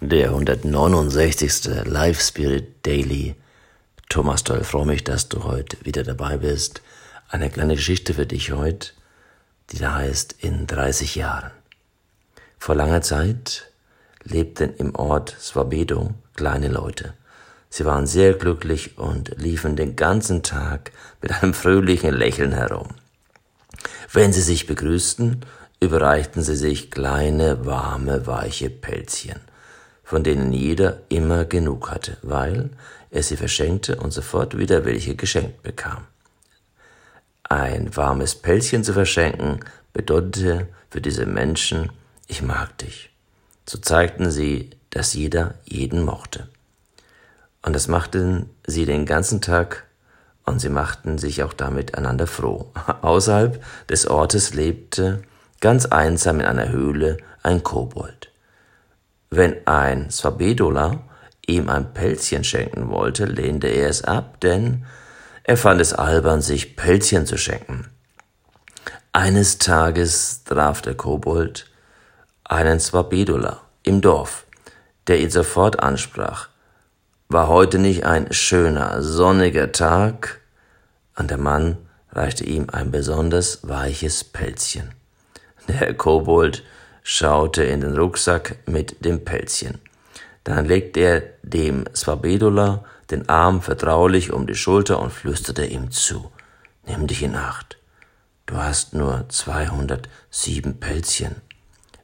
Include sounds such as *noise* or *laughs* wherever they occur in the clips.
Der 169. Live Spirit Daily. Thomas Doll, freue mich, dass du heute wieder dabei bist. Eine kleine Geschichte für dich heute, die da heißt in 30 Jahren. Vor langer Zeit lebten im Ort Swabedo kleine Leute. Sie waren sehr glücklich und liefen den ganzen Tag mit einem fröhlichen Lächeln herum. Wenn sie sich begrüßten, überreichten sie sich kleine, warme, weiche Pelzchen von denen jeder immer genug hatte, weil er sie verschenkte und sofort wieder welche geschenkt bekam. Ein warmes Pelzchen zu verschenken bedeutete für diese Menschen, ich mag dich. So zeigten sie, dass jeder jeden mochte. Und das machten sie den ganzen Tag und sie machten sich auch damit einander froh. *laughs* Außerhalb des Ortes lebte ganz einsam in einer Höhle ein Kobold. Wenn ein Swabedola ihm ein Pelzchen schenken wollte, lehnte er es ab, denn er fand es albern, sich Pelzchen zu schenken. Eines Tages traf der Kobold einen Swabedola im Dorf, der ihn sofort ansprach. War heute nicht ein schöner, sonniger Tag? Und der Mann reichte ihm ein besonders weiches Pelzchen. Der Kobold schaute in den Rucksack mit dem Pelzchen. Dann legte er dem Swabedola den Arm vertraulich um die Schulter und flüsterte ihm zu. Nimm dich in Acht. Du hast nur 207 Pelzchen.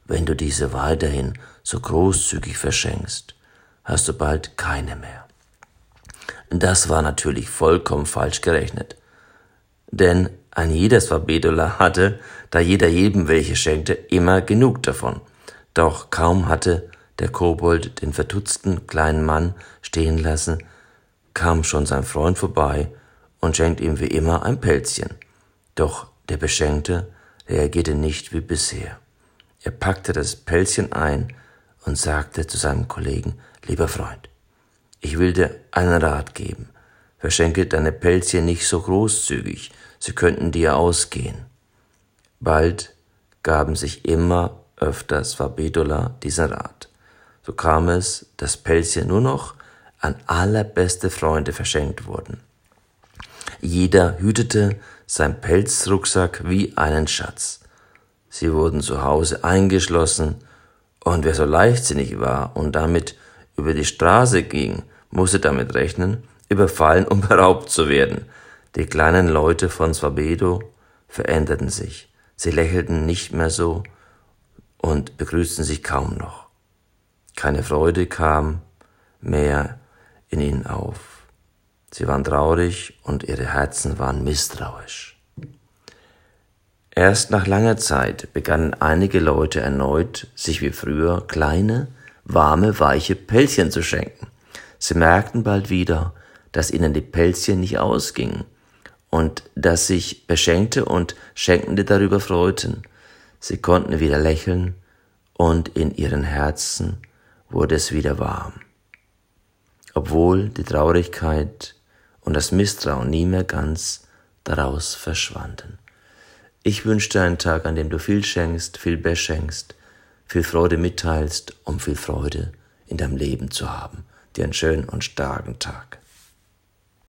Wenn du diese weiterhin so großzügig verschenkst, hast du bald keine mehr. Das war natürlich vollkommen falsch gerechnet. Denn ein jeder Swabedola hatte, da jeder jedem welche schenkte, immer genug davon. Doch kaum hatte der Kobold den vertutzten kleinen Mann stehen lassen, kam schon sein Freund vorbei und schenkte ihm wie immer ein Pelzchen. Doch der Beschenkte reagierte nicht wie bisher. Er packte das Pelzchen ein und sagte zu seinem Kollegen, lieber Freund, ich will dir einen Rat geben. Verschenke deine Pelzchen nicht so großzügig, sie könnten dir ausgehen. Bald gaben sich immer öfter Swabedola diesen Rat. So kam es, dass Pelzchen nur noch an allerbeste Freunde verschenkt wurden. Jeder hütete sein Pelzrucksack wie einen Schatz. Sie wurden zu Hause eingeschlossen, und wer so leichtsinnig war und damit über die Straße ging, musste damit rechnen, überfallen und beraubt zu werden. Die kleinen Leute von Swabedo veränderten sich. Sie lächelten nicht mehr so und begrüßten sich kaum noch. Keine Freude kam mehr in ihnen auf. Sie waren traurig und ihre Herzen waren misstrauisch. Erst nach langer Zeit begannen einige Leute erneut, sich wie früher kleine, warme, weiche Pelzchen zu schenken. Sie merkten bald wieder, dass ihnen die Pelzchen nicht ausgingen und dass sich Beschenkte und Schenkende darüber freuten. Sie konnten wieder lächeln und in ihren Herzen wurde es wieder warm. Obwohl die Traurigkeit und das Misstrauen nie mehr ganz daraus verschwanden. Ich wünschte einen Tag, an dem du viel schenkst, viel beschenkst, viel Freude mitteilst, um viel Freude in deinem Leben zu haben. Dir einen schönen und starken Tag.